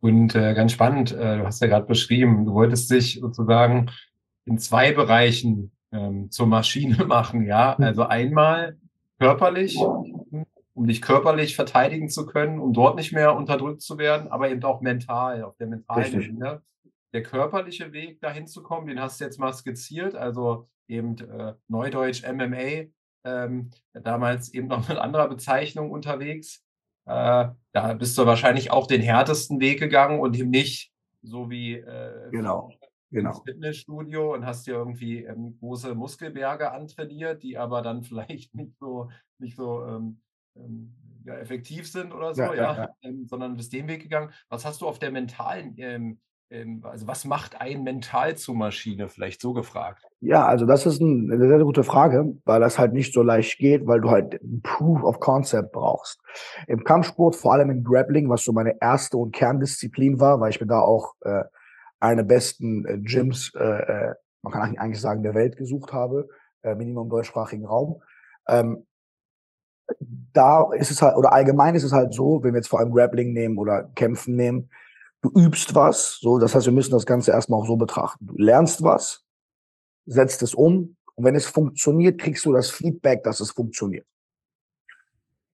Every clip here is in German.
Und äh, ganz spannend, äh, du hast ja gerade beschrieben, du wolltest dich sozusagen in zwei Bereichen ähm, zur Maschine machen, ja. Hm. Also einmal körperlich, um dich körperlich verteidigen zu können, um dort nicht mehr unterdrückt zu werden, aber eben auch mental, auf der mentalen Ebene. Der körperliche Weg dahin zu kommen, den hast du jetzt mal skizziert, also eben äh, Neudeutsch MMA, ähm, damals eben noch mit anderer Bezeichnung unterwegs. Äh, da bist du wahrscheinlich auch den härtesten Weg gegangen und eben nicht so wie äh, genau, genau. ins Fitnessstudio und hast dir irgendwie ähm, große Muskelberge antrainiert, die aber dann vielleicht nicht so, nicht so ähm, ähm, ja, effektiv sind oder so, ja, ja, ja. Ähm, sondern bist den Weg gegangen. Was hast du auf der mentalen ähm, also was macht ein mental zu Maschine, vielleicht so gefragt? Ja, also das ist ein, eine sehr gute Frage, weil das halt nicht so leicht geht, weil du halt Proof of Concept brauchst. Im Kampfsport, vor allem im Grappling, was so meine erste und Kerndisziplin war, weil ich mir da auch äh, eine besten äh, Gyms, äh, äh man kann eigentlich sagen, der Welt gesucht habe, äh, Minimum deutschsprachigen Raum. Ähm, da ist es halt, oder allgemein ist es halt so, wenn wir jetzt vor allem Grappling nehmen oder Kämpfen nehmen, du übst was, so, das heißt, wir müssen das Ganze erstmal auch so betrachten. Du lernst was, setzt es um und wenn es funktioniert, kriegst du das Feedback, dass es funktioniert.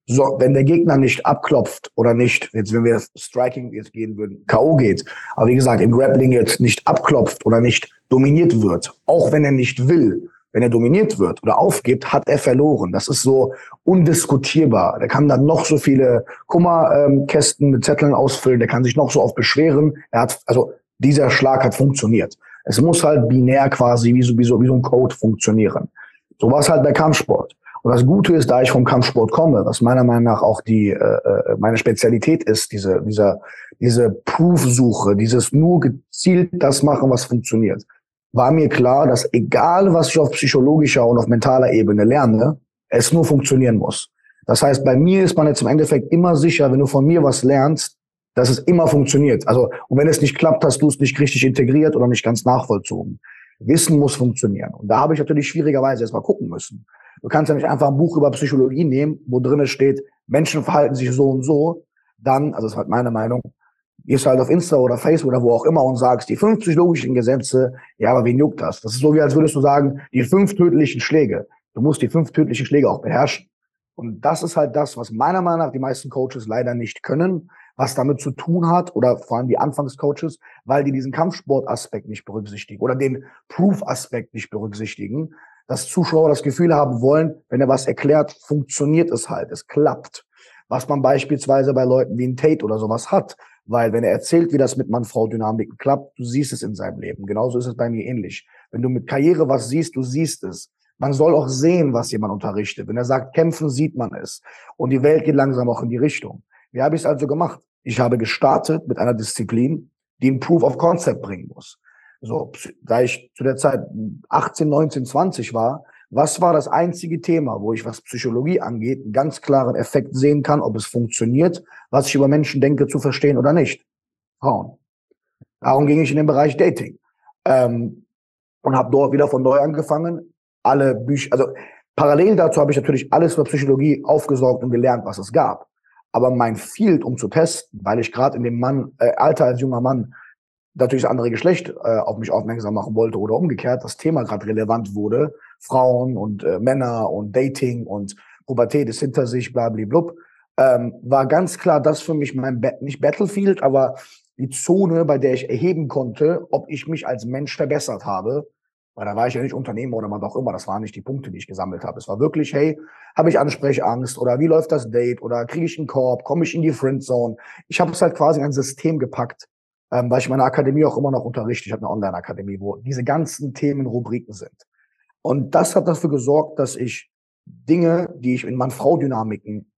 So, wenn der Gegner nicht abklopft oder nicht, jetzt wenn wir Striking jetzt gehen würden, K.O. geht, aber wie gesagt, im Grappling jetzt nicht abklopft oder nicht dominiert wird, auch wenn er nicht will, wenn er dominiert wird oder aufgibt, hat er verloren. Das ist so undiskutierbar. Der kann dann noch so viele Kummerkästen mit Zetteln ausfüllen, der kann sich noch so oft beschweren. Er hat, also dieser Schlag hat funktioniert. Es muss halt binär quasi wie so, wie so, wie so ein Code funktionieren. So war es halt bei Kampfsport. Und das Gute ist, da ich vom Kampfsport komme, was meiner Meinung nach auch die äh, äh meine Spezialität ist, diese dieser diese Proof-Suche, dieses nur gezielt das machen, was funktioniert war mir klar, dass egal, was ich auf psychologischer und auf mentaler Ebene lerne, es nur funktionieren muss. Das heißt, bei mir ist man jetzt im Endeffekt immer sicher, wenn du von mir was lernst, dass es immer funktioniert. Also, und wenn es nicht klappt, hast du es nicht richtig integriert oder nicht ganz nachvollzogen. Wissen muss funktionieren. Und da habe ich natürlich schwierigerweise erstmal gucken müssen. Du kannst ja nicht einfach ein Buch über Psychologie nehmen, wo drinnen steht, Menschen verhalten sich so und so. Dann, also das ist halt meine Meinung, gehst halt auf Insta oder Facebook oder wo auch immer und sagst, die fünf psychologischen Gesetze, ja, aber wen juckt das? Das ist so, wie als würdest du sagen, die fünf tödlichen Schläge. Du musst die fünf tödlichen Schläge auch beherrschen. Und das ist halt das, was meiner Meinung nach die meisten Coaches leider nicht können, was damit zu tun hat, oder vor allem die Anfangscoaches, weil die diesen Kampfsportaspekt nicht berücksichtigen oder den Proof-Aspekt nicht berücksichtigen, dass Zuschauer das Gefühl haben wollen, wenn er was erklärt, funktioniert es halt, es klappt. Was man beispielsweise bei Leuten wie ein Tate oder sowas hat, weil wenn er erzählt, wie das mit Mann-Frau-Dynamiken klappt, du siehst es in seinem Leben. Genauso ist es bei mir ähnlich. Wenn du mit Karriere was siehst, du siehst es. Man soll auch sehen, was jemand unterrichtet. Wenn er sagt, kämpfen, sieht man es. Und die Welt geht langsam auch in die Richtung. Wie habe ich es also gemacht? Ich habe gestartet mit einer Disziplin, die ein Proof of Concept bringen muss. So, da ich zu der Zeit 18, 19, 20 war, was war das einzige Thema, wo ich, was Psychologie angeht, einen ganz klaren Effekt sehen kann, ob es funktioniert, was ich über Menschen denke, zu verstehen oder nicht? Frauen. Darum ging ich in den Bereich Dating. Ähm, und habe dort wieder von neu angefangen. Alle Bücher, also parallel dazu habe ich natürlich alles über Psychologie aufgesaugt und gelernt, was es gab. Aber mein Field, um zu testen, weil ich gerade in dem Mann, äh, Alter als junger Mann natürlich das andere Geschlecht äh, auf mich aufmerksam machen wollte oder umgekehrt, das Thema gerade relevant wurde, Frauen und äh, Männer und Dating und Pubertät ist hinter sich, blablablub, ähm, war ganz klar das für mich mein, ba nicht Battlefield, aber die Zone, bei der ich erheben konnte, ob ich mich als Mensch verbessert habe. Weil da war ich ja nicht Unternehmer oder was auch immer. Das waren nicht die Punkte, die ich gesammelt habe. Es war wirklich, hey, habe ich Ansprechangst oder wie läuft das Date oder kriege ich einen Korb, komme ich in die Friendzone. Ich habe es halt quasi in ein System gepackt, ähm, weil ich meine Akademie auch immer noch unterrichte. Ich habe eine Online-Akademie, wo diese ganzen Themen Rubriken sind. Und das hat dafür gesorgt, dass ich Dinge, die ich in Mann-Frau-Dynamiken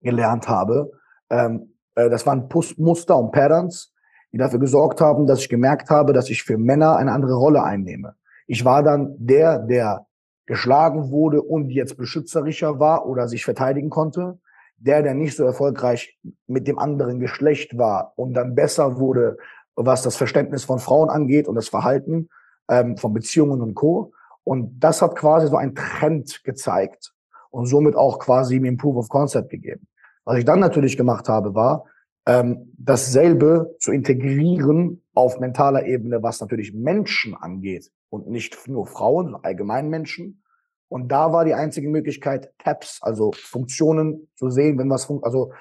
gelernt habe, ähm, äh, das waren Pust Muster und Patterns, die dafür gesorgt haben, dass ich gemerkt habe, dass ich für Männer eine andere Rolle einnehme. Ich war dann der, der geschlagen wurde und jetzt beschützerischer war oder sich verteidigen konnte. Der, der nicht so erfolgreich mit dem anderen Geschlecht war und dann besser wurde, was das Verständnis von Frauen angeht und das Verhalten ähm, von Beziehungen und Co. Und das hat quasi so einen Trend gezeigt und somit auch quasi mir ein Proof of Concept gegeben. Was ich dann natürlich gemacht habe, war, ähm, dasselbe zu integrieren auf mentaler Ebene, was natürlich Menschen angeht und nicht nur Frauen, allgemein Menschen. Und da war die einzige Möglichkeit, Tabs, also Funktionen zu sehen, wenn was, fun also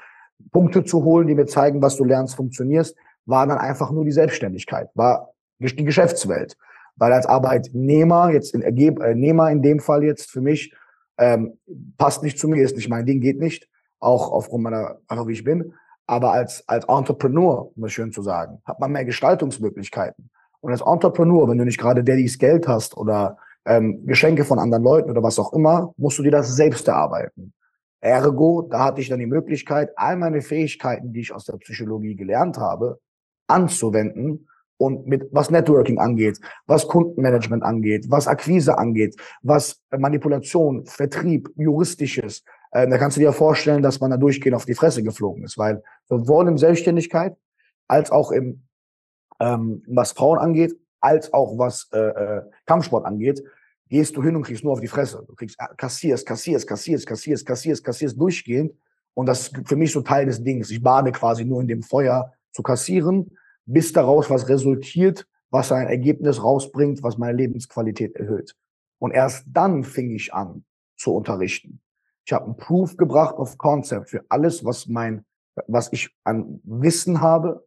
Punkte zu holen, die mir zeigen, was du lernst, funktionierst, war dann einfach nur die Selbstständigkeit, war die Geschäftswelt. Weil als Arbeitnehmer, jetzt in Ergebnehmer in dem Fall jetzt für mich, ähm, passt nicht zu mir, ist nicht mein Ding, geht nicht, auch aufgrund meiner, einfach wie ich bin. Aber als, als Entrepreneur, um es schön zu sagen, hat man mehr Gestaltungsmöglichkeiten. Und als Entrepreneur, wenn du nicht gerade Daddys Geld hast oder ähm, Geschenke von anderen Leuten oder was auch immer, musst du dir das selbst erarbeiten. Ergo, da hatte ich dann die Möglichkeit, all meine Fähigkeiten, die ich aus der Psychologie gelernt habe, anzuwenden und mit was Networking angeht, was Kundenmanagement angeht, was Akquise angeht, was Manipulation, Vertrieb, juristisches, äh, da kannst du dir vorstellen, dass man da durchgehend auf die Fresse geflogen ist, weil sowohl in Selbstständigkeit als auch im ähm, was Frauen angeht, als auch was äh, äh, Kampfsport angeht, gehst du hin und kriegst nur auf die Fresse. Du kriegst äh, kassierst, kassierst, kassierst, kassierst, kassierst, kassierst durchgehend. Und das ist für mich so Teil des Dings. Ich bade quasi nur in dem Feuer zu kassieren, bis daraus was resultiert, was ein Ergebnis rausbringt, was meine Lebensqualität erhöht. Und erst dann fing ich an zu unterrichten. Ich habe ein Proof gebracht auf Concept für alles, was mein, was ich an Wissen habe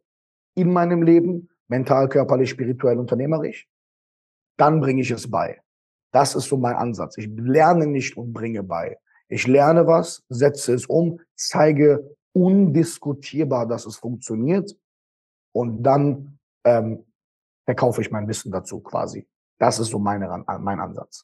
in meinem Leben, mental, körperlich, spirituell, unternehmerisch. Dann bringe ich es bei. Das ist so mein Ansatz. Ich lerne nicht und bringe bei. Ich lerne was, setze es um, zeige undiskutierbar, dass es funktioniert und dann ähm, verkaufe ich mein Wissen dazu quasi. Das ist so meine, mein Ansatz.